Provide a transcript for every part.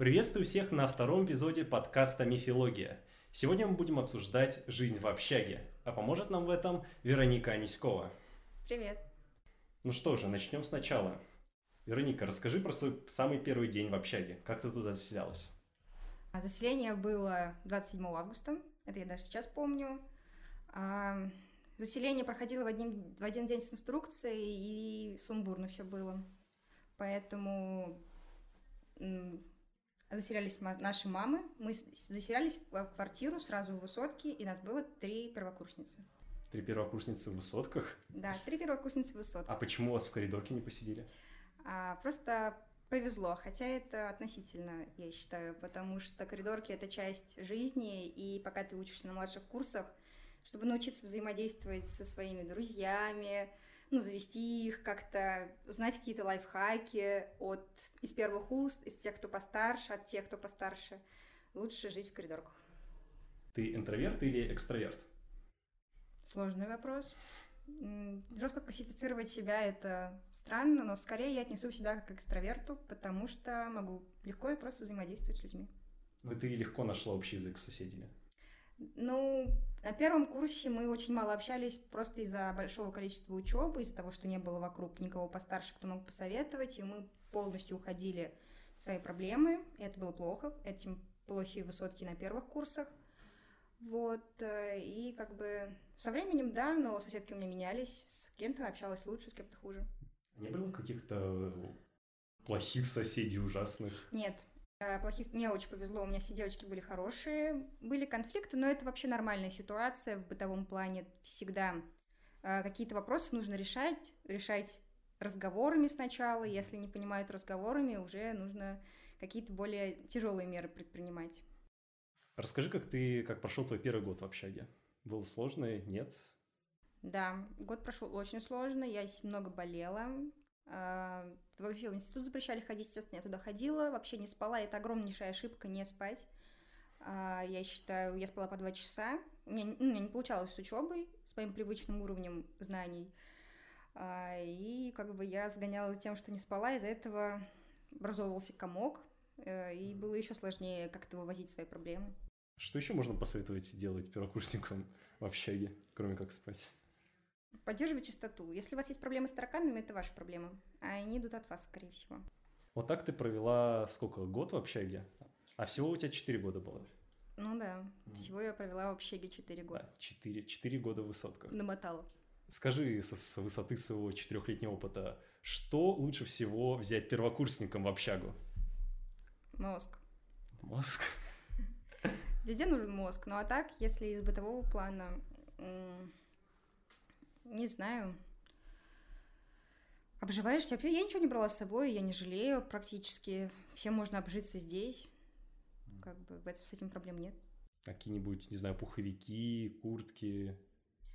Приветствую всех на втором эпизоде подкаста «Мифология». Сегодня мы будем обсуждать жизнь в общаге, а поможет нам в этом Вероника Аниськова. Привет. Ну что же, начнем сначала. Вероника, расскажи про свой самый первый день в общаге. Как ты туда заселялась? А заселение было 27 августа, это я даже сейчас помню. А, заселение проходило в один, в один день с инструкцией, и сумбурно все было. Поэтому заселялись наши мамы. Мы заселялись в квартиру сразу в высотке, и нас было три первокурсницы. Три первокурсницы в высотках? Да, три первокурсницы в высотках. А почему вас в коридорке не посидели? А, просто повезло, хотя это относительно, я считаю, потому что коридорки — это часть жизни, и пока ты учишься на младших курсах, чтобы научиться взаимодействовать со своими друзьями, ну, завести их как-то, узнать какие-то лайфхаки от из первых уст, из тех, кто постарше, от тех, кто постарше. Лучше жить в коридорках. Ты интроверт или экстраверт? Сложный вопрос. Жестко классифицировать себя это странно, но скорее я отнесу себя как к экстраверту, потому что могу легко и просто взаимодействовать с людьми. Ну, ты легко нашла общий язык с соседями. Ну, на первом курсе мы очень мало общались просто из-за большого количества учебы, из-за того, что не было вокруг никого постарше, кто мог посоветовать, и мы полностью уходили в свои проблемы, и это было плохо, этим плохие высотки на первых курсах. Вот, э, и как бы со временем, да, но соседки у меня менялись, с кем-то общалась лучше, с кем-то хуже. Не было каких-то плохих соседей ужасных? Нет, плохих мне очень повезло, у меня все девочки были хорошие, были конфликты, но это вообще нормальная ситуация в бытовом плане всегда. Э, какие-то вопросы нужно решать, решать разговорами сначала, если не понимают разговорами, уже нужно какие-то более тяжелые меры предпринимать. Расскажи, как ты, как прошел твой первый год в общаге? Было сложно? Нет? Да, год прошел очень сложно, я много болела, вообще в институт запрещали ходить, естественно, я туда ходила, вообще не спала. Это огромнейшая ошибка не спать. А, я считаю, я спала по два часа. У меня, у меня не получалось с учебой, с моим привычным уровнем знаний. А, и как бы я сгоняла тем, что не спала, из-за этого образовывался комок, э, и было еще сложнее как-то вывозить свои проблемы. Что еще можно посоветовать делать первокурсникам в общаге, кроме как спать? Поддерживать чистоту. Если у вас есть проблемы с тараканами, это ваша проблема. А они идут от вас, скорее всего. Вот так ты провела сколько? Год в общаге? А всего у тебя 4 года было? Ну да, всего я провела в общаге 4 года. Да, 4, 4 года в высотках. Намотала. Скажи с, с высоты своего четырехлетнего опыта, что лучше всего взять первокурсникам в общагу? Мозг. Мозг? Везде нужен мозг. Ну а так, если из бытового плана не знаю. Обживаешься. Я ничего не брала с собой, я не жалею практически. Всем можно обжиться здесь. Как бы с этим проблем нет. Какие-нибудь, не знаю, пуховики, куртки,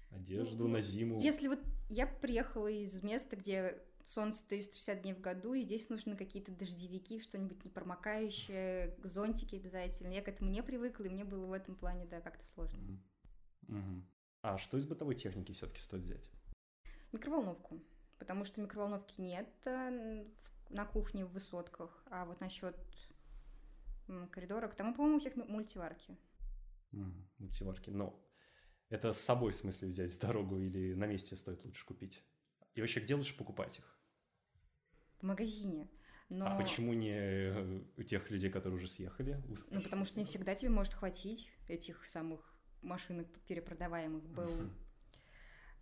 одежду ну, на зиму. Если вот я приехала из места, где солнце 360 дней в году, и здесь нужны какие-то дождевики, что-нибудь непромокающее, зонтики обязательно. Я к этому не привыкла, и мне было в этом плане, да, как-то сложно. Mm-hmm. А что из бытовой техники все-таки стоит взять? Микроволновку, потому что микроволновки нет э, на кухне в высотках, а вот насчет коридорок, там, по-моему, у всех мультиварки. Mm, мультиварки, но это с собой, в смысле, взять в дорогу или на месте стоит лучше купить? И вообще, где лучше покупать их? В магазине. Но... А почему не э, у тех людей, которые уже съехали? Ну, потому что не всегда тебе может хватить этих самых машинок перепродаваемых был. Uh-huh.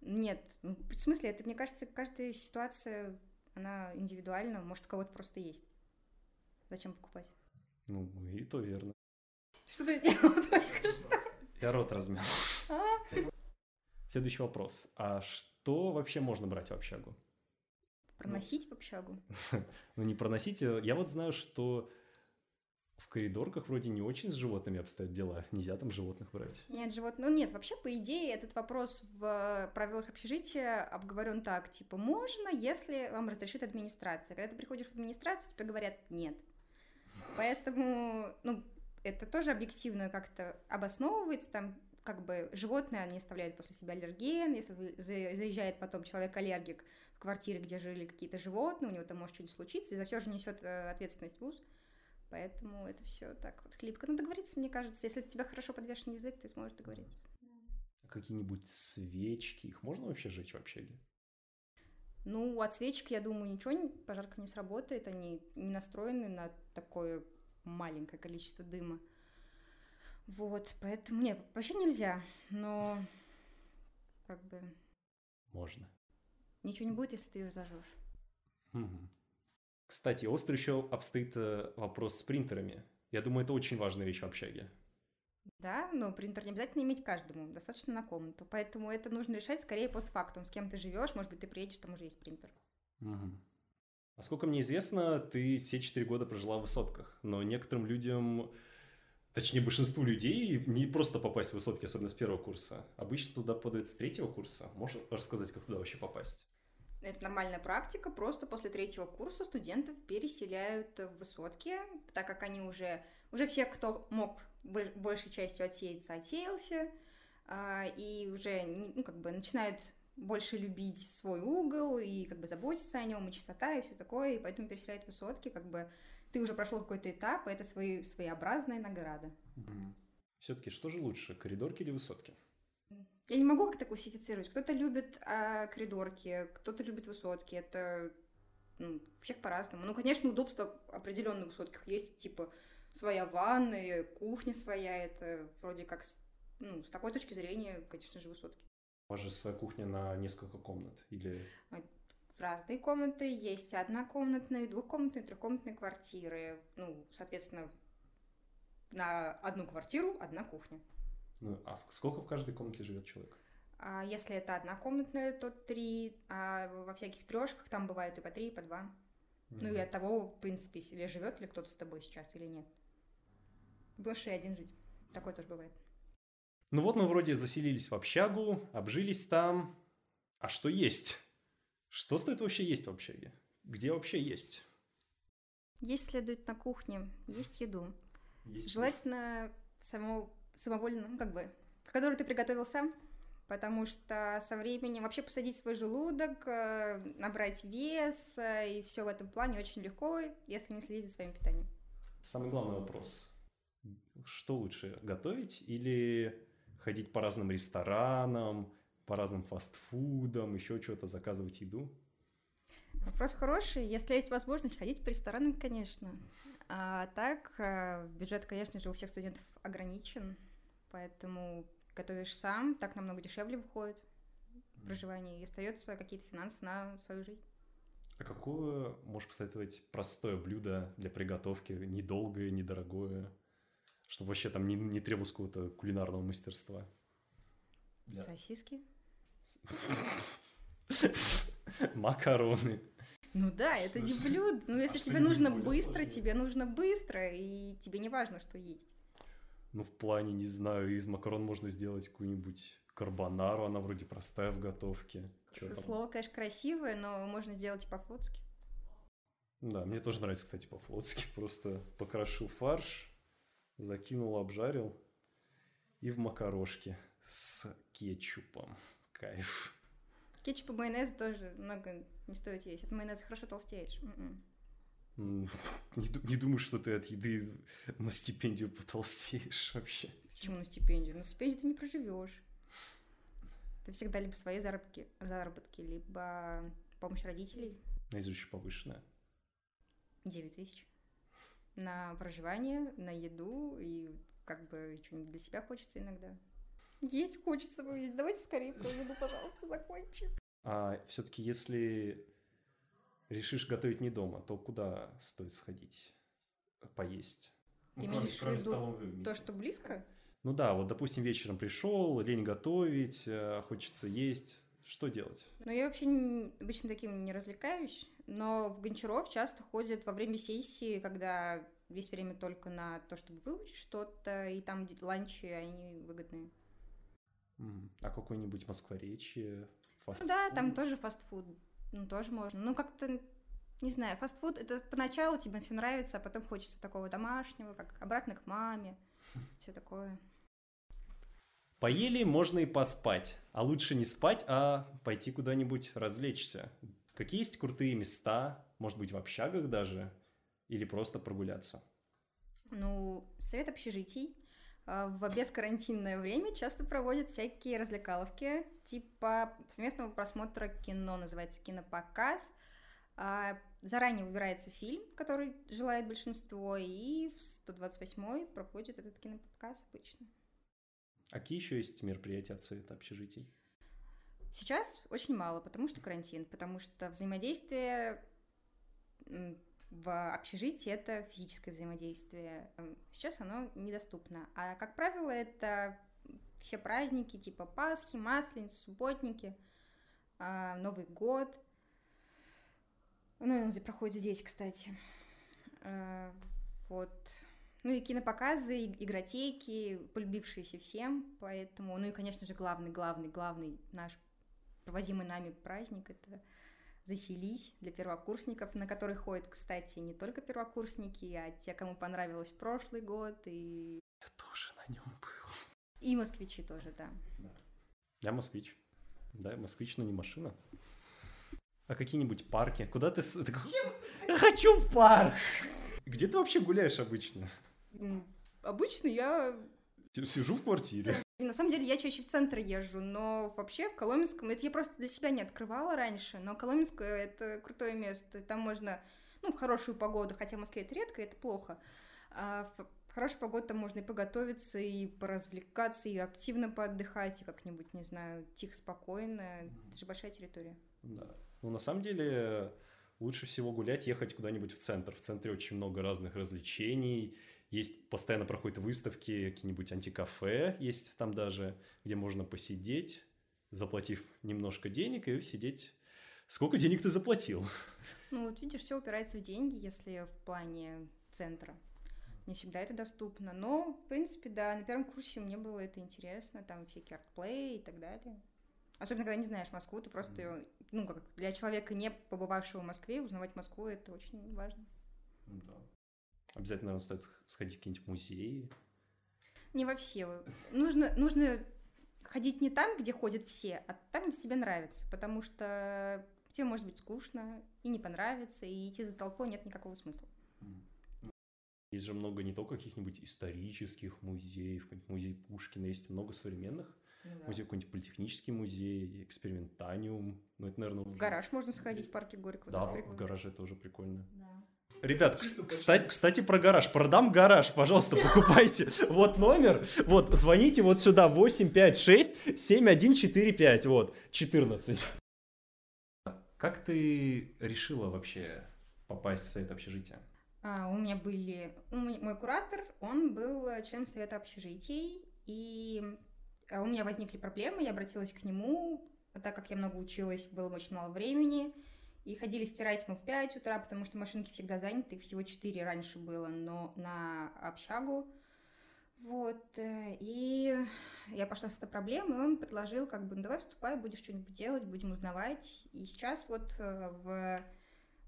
Нет, ну, в смысле, это, мне кажется, каждая ситуация, она индивидуальна, может, у кого-то просто есть. Зачем покупать? Ну, и то верно. Что ты сделал только что? Я рот размял. А? Следующий вопрос. А что вообще можно брать в общагу? Проносить в общагу? ну, не проносить. Я вот знаю, что в коридорках вроде не очень с животными обстоят дела. Нельзя там животных брать. Нет, живот... Ну нет, вообще, по идее, этот вопрос в правилах общежития обговорен так, типа, можно, если вам разрешит администрация. Когда ты приходишь в администрацию, тебе говорят нет. Поэтому, ну, это тоже объективно как-то обосновывается, там как бы животное не оставляет после себя аллерген, если заезжает потом человек-аллергик в квартире, где жили какие-то животные, у него там может что-нибудь случиться, и за все же несет э, ответственность вуз. Поэтому это все так вот хлипко. Ну, договориться, мне кажется, если у тебя хорошо подвешен язык, ты сможешь договориться. Какие-нибудь свечки, их можно вообще жечь в общаге? Ну, от свечек, я думаю, ничего, пожарка не сработает, они не настроены на такое маленькое количество дыма. Вот, поэтому, нет, вообще нельзя, но как бы... Можно. Ничего не будет, если ты ее зажжешь. Угу. Кстати, остро еще обстоит э, вопрос с принтерами. Я думаю, это очень важная вещь в общаге. Да, но принтер не обязательно иметь каждому, достаточно на комнату. Поэтому это нужно решать скорее постфактум. С кем ты живешь, может быть, ты приедешь, там уже есть принтер. Угу. А сколько мне известно, ты все четыре года прожила в высотках. Но некоторым людям, точнее большинству людей, не просто попасть в высотки, особенно с первого курса. Обычно туда подают с третьего курса. Можешь рассказать, как туда вообще попасть? Это нормальная практика, просто после третьего курса студентов переселяют в высотки, так как они уже, уже все, кто мог большей частью отсеяться, отсеялся, а, и уже, ну, как бы начинают больше любить свой угол и как бы заботиться о нем, и чистота, и все такое, и поэтому переселяют высотки, как бы ты уже прошел какой-то этап, и это свои, своеобразная награда. Все-таки что же лучше, коридорки или высотки? Я не могу как-то классифицировать. Кто-то любит а, коридорки, кто-то любит высотки. Это ну, всех по-разному. Ну, конечно, удобства определенно в высотках есть, типа своя ванная, кухня своя. Это вроде как, ну, с такой точки зрения, конечно же, высотки. У вас же своя кухня на несколько комнат или... А, разные комнаты, есть однокомнатные, двухкомнатные, трехкомнатные квартиры. Ну, соответственно, на одну квартиру одна кухня. Ну, а сколько в каждой комнате живет человек? А если это однокомнатная, то три, а во всяких трешках там бывают и по три, и по два. Mm-hmm. Ну и от того, в принципе, или живет ли кто-то с тобой сейчас или нет. Больше и один жить. Такое тоже бывает. Ну вот мы вроде заселились в общагу, обжились там. А что есть? Что стоит вообще есть в общаге? Где вообще есть? Есть следует на кухне, есть еду. Есть Желательно само самовольно, ну, как бы, который ты приготовил сам, потому что со временем вообще посадить свой желудок, э, набрать вес э, и все в этом плане очень легко, если не следить за своим питанием. Самый главный вопрос. Что лучше, готовить или ходить по разным ресторанам, по разным фастфудам, еще что-то, заказывать еду? Вопрос хороший. Если есть возможность ходить по ресторанам, конечно. А так, э, бюджет, конечно же, у всех студентов ограничен, поэтому готовишь сам, так намного дешевле выходит проживание, и остается какие-то финансы на свою жизнь. А какое можешь посоветовать простое блюдо для приготовки, недолгое, недорогое, чтобы вообще там не, не требовалось какого-то кулинарного мастерства? Сосиски. Макароны. Ну да, это не блюдо. Ну, если а тебе нужно быстро, сложнее? тебе нужно быстро, и тебе не важно, что есть. Ну, в плане, не знаю, из макарон можно сделать какую-нибудь карбонару, она вроде простая в готовке. Чё Слово, конечно, красивое, но можно сделать и по-флотски. Да, мне тоже нравится, кстати, по-флотски. Просто покрошу фарш, закинул, обжарил и в макарошке с кетчупом. Кайф. Кетчуп и майонез тоже много не стоит есть. От майонеза хорошо толстеешь. М-м. Не, не думаю, что ты от еды на стипендию потолстеешь вообще. Почему на стипендию? На стипендию ты не проживешь. Ты всегда либо свои заработки, заработки либо помощь родителей. На еще повышенная. 9 тысяч. На проживание, на еду и как бы что-нибудь для себя хочется иногда. Есть хочется вывезти. Давайте скорее про еду, пожалуйста, закончим. А все-таки если решишь готовить не дома, то куда стоит сходить поесть? Ты ну, имеешь в виду то, что близко? Ну да, вот, допустим, вечером пришел, лень готовить, э, хочется есть. Что делать? Ну, я вообще не, обычно таким не развлекаюсь, но в Гончаров часто ходят во время сессии, когда весь время только на то, чтобы выучить что-то, и там ланчи, они выгодные. А какой-нибудь Москворечье, фастфуд? Ну да, там тоже фастфуд. Ну, тоже можно. Ну, как-то, не знаю, фастфуд, это поначалу тебе все нравится, а потом хочется такого домашнего, как обратно к маме, все такое. Поели, можно и поспать. А лучше не спать, а пойти куда-нибудь развлечься. Какие есть крутые места, может быть, в общагах даже, или просто прогуляться? Ну, совет общежитий в бескарантинное время часто проводят всякие развлекаловки, типа совместного просмотра кино, называется кинопоказ. А, заранее выбирается фильм, который желает большинство, и в 128-й проходит этот кинопоказ обычно. А какие еще есть мероприятия от Совета общежитий? Сейчас очень мало, потому что карантин, потому что взаимодействие в общежитии это физическое взаимодействие. Сейчас оно недоступно. А, как правило, это все праздники типа Пасхи, Масленицы, Субботники, а, Новый год. Ну, он проходит здесь, кстати. А, вот. Ну и кинопоказы, игротеки, полюбившиеся всем, поэтому... Ну и, конечно же, главный, главный, главный наш проводимый нами праздник — это заселись для первокурсников, на который ходят, кстати, не только первокурсники, а те, кому понравилось прошлый год и... Я тоже на нем был. И москвичи тоже, да. да. Я москвич. Да, москвич, но не машина. А какие-нибудь парки? Куда ты... Чем? Я хочу в парк! Где ты вообще гуляешь обычно? Обычно я... Сижу в квартире. И на самом деле я чаще в центр езжу, но вообще в Коломенском, это я просто для себя не открывала раньше, но Коломенское это крутое место, там можно, ну, в хорошую погоду, хотя в Москве это редко, это плохо, а в хорошую погоду там можно и поготовиться, и поразвлекаться, и активно поотдыхать, и как-нибудь, не знаю, тихо, спокойно, это же большая территория. Да, ну, на самом деле, лучше всего гулять, ехать куда-нибудь в центр, в центре очень много разных развлечений, есть, постоянно проходят выставки, какие-нибудь антикафе есть там даже, где можно посидеть, заплатив немножко денег и сидеть. Сколько денег ты заплатил? Ну, вот видишь, все упирается в деньги, если в плане центра. Не всегда это доступно. Но, в принципе, да, на первом курсе мне было это интересно. Там всякие артплей и так далее. Особенно, когда не знаешь Москву, ты просто, ну, как для человека, не побывавшего в Москве, узнавать Москву, это очень важно. Да. Обязательно, наверное, стоит сходить в какие-нибудь музеи. Не во все. Нужно, нужно ходить не там, где ходят все, а там, где тебе нравится, потому что тебе может быть скучно и не понравится, и идти за толпой нет никакого смысла. Есть же много не только каких-нибудь исторических музеев, какой-нибудь музей Пушкина, есть много современных. Ну, да. Музей какой-нибудь политехнический музей, экспериментаниум. Ну, это, наверное... В гараж можно сходить в парке Горького. Да, в гараже тоже прикольно. Да. Ребят, кстати, кстати, про гараж. Продам гараж, пожалуйста, покупайте. Вот номер. Вот, звоните вот сюда. 856 7145. Вот, 14. Как ты решила вообще попасть в совет общежития? А, у меня были... Мой куратор, он был членом совета общежитий, и а, у меня возникли проблемы, я обратилась к нему, так как я много училась, было очень мало времени, и ходили стирать мы в 5 утра, потому что машинки всегда заняты, всего 4 раньше было, но на общагу. Вот, э, и я пошла с этой проблемой, и он предложил, как бы, ну давай вступай, будешь что-нибудь делать, будем узнавать. И сейчас вот э, в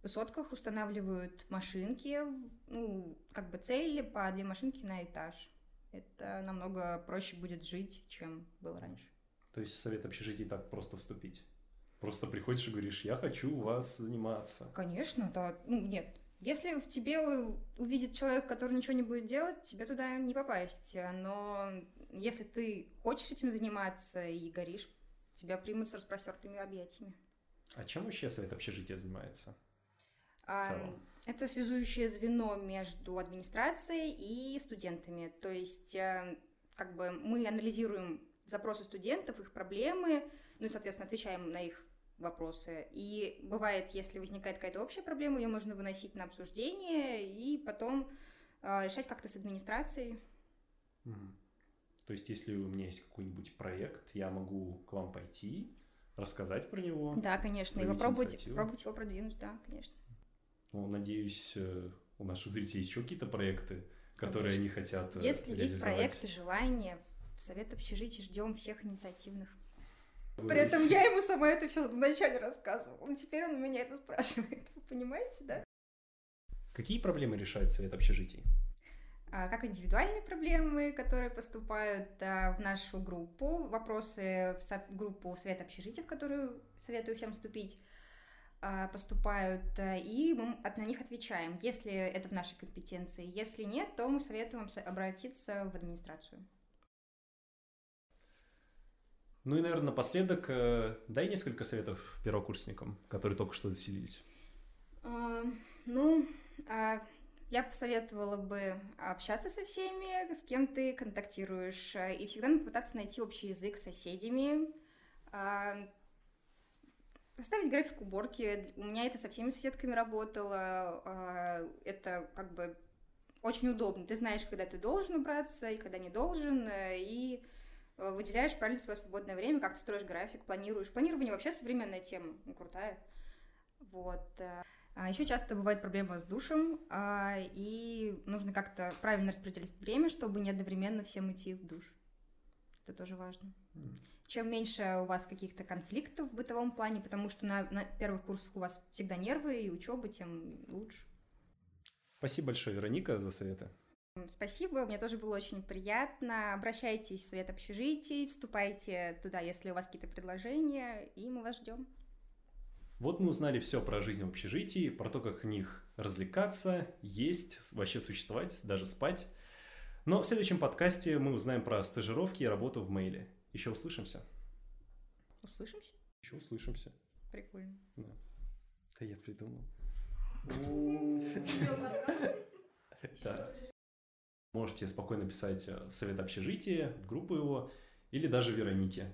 высотках устанавливают машинки, ну, как бы цели по две машинки на этаж. Это намного проще будет жить, чем было раньше. То есть совет общежитий так просто вступить? Просто приходишь и говоришь, я хочу у вас заниматься. Конечно, да. Ну, нет. Если в тебе увидит человек, который ничего не будет делать, тебе туда не попасть. Но если ты хочешь этим заниматься и горишь, тебя примут с распростертыми объятиями. А чем вообще совет общежития занимается? А, это связующее звено между администрацией и студентами. То есть, э, как бы мы анализируем запросы студентов, их проблемы, ну и, соответственно, отвечаем на их вопросы. И бывает, если возникает какая-то общая проблема, ее можно выносить на обсуждение и потом э, решать как-то с администрацией. Mm. То есть, если у меня есть какой-нибудь проект, я могу к вам пойти, рассказать про него. Да, конечно, и попробовать, попробовать его продвинуть, да, конечно. Ну, надеюсь, э, у наших зрителей есть еще какие-то проекты, которые конечно. они хотят э, Если есть проекты, желания, Совет общежития ждем всех инициативных. При этом я ему сама это все вначале рассказывала. Теперь он у меня это спрашивает. Вы понимаете, да? Какие проблемы решает совет общежитий? А, как индивидуальные проблемы, которые поступают а, в нашу группу, вопросы в группу совета общежития, в которую советую всем вступить, а, поступают, и мы на них отвечаем, если это в нашей компетенции. Если нет, то мы советуем обратиться в администрацию. Ну и, наверное, напоследок э, дай несколько советов первокурсникам, которые только что заселились. А, ну, а, я посоветовала бы общаться со всеми, с кем ты контактируешь, э, и всегда попытаться найти общий язык с соседями, Составить график уборки. У меня это со всеми соседками работало. А, это как бы очень удобно. Ты знаешь, когда ты должен убраться и когда не должен, э, и выделяешь правильно свое свободное время, как ты строишь график, планируешь. Планирование вообще современная тема, ну, крутая. Вот. Э. А еще часто бывает проблема с душем, а, и нужно как-то правильно распределить время, чтобы не одновременно всем идти в душ. Это тоже важно. Чем меньше у вас каких-то конфликтов в бытовом плане, потому что на, на первых курсах у вас всегда нервы и учеба, тем лучше. Спасибо большое, Вероника, за советы. Спасибо, мне тоже было очень приятно. Обращайтесь в совет общежитий, вступайте туда, если у вас какие-то предложения, и мы вас ждем. Вот мы узнали все про жизнь в общежитии, про то, как в них развлекаться, есть, вообще существовать, даже спать. Но в следующем подкасте мы узнаем про стажировки и работу в мейле. Еще услышимся. Услышимся? Еще услышимся. Прикольно. Да. Да я придумал. Да. Можете спокойно писать в совет общежития, в группу его, или даже Веронике.